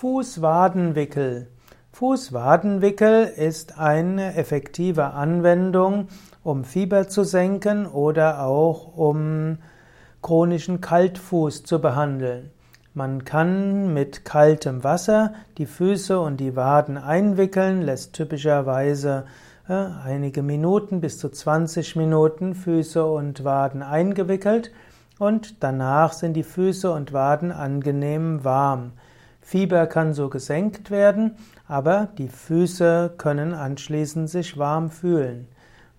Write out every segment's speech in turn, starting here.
Fußwadenwickel. Fußwadenwickel ist eine effektive Anwendung, um Fieber zu senken oder auch um chronischen Kaltfuß zu behandeln. Man kann mit kaltem Wasser die Füße und die Waden einwickeln, lässt typischerweise äh, einige Minuten bis zu 20 Minuten Füße und Waden eingewickelt und danach sind die Füße und Waden angenehm warm. Fieber kann so gesenkt werden, aber die Füße können anschließend sich warm fühlen.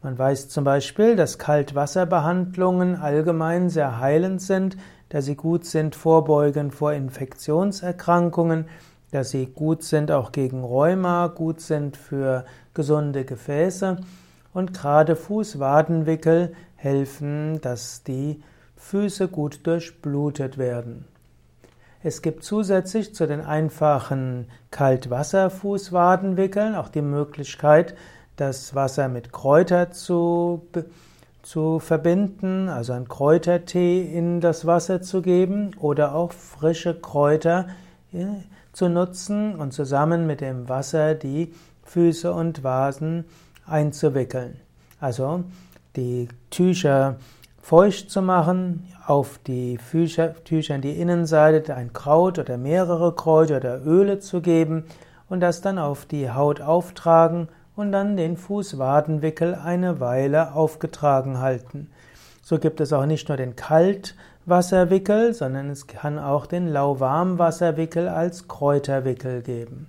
Man weiß zum Beispiel, dass Kaltwasserbehandlungen allgemein sehr heilend sind, dass sie gut sind vorbeugen vor Infektionserkrankungen, dass sie gut sind auch gegen Rheuma, gut sind für gesunde Gefäße und gerade Fußwadenwickel helfen, dass die Füße gut durchblutet werden. Es gibt zusätzlich zu den einfachen Kaltwasserfußwadenwickeln auch die Möglichkeit, das Wasser mit Kräuter zu, zu verbinden, also einen Kräutertee in das Wasser zu geben oder auch frische Kräuter zu nutzen und zusammen mit dem Wasser die Füße und Vasen einzuwickeln. Also die Tücher feucht zu machen, auf die Tücher, Tücher die Innenseite ein Kraut oder mehrere Kräuter oder Öle zu geben und das dann auf die Haut auftragen und dann den Fußwadenwickel eine Weile aufgetragen halten. So gibt es auch nicht nur den Kaltwasserwickel, sondern es kann auch den Lauwarmwasserwickel als Kräuterwickel geben.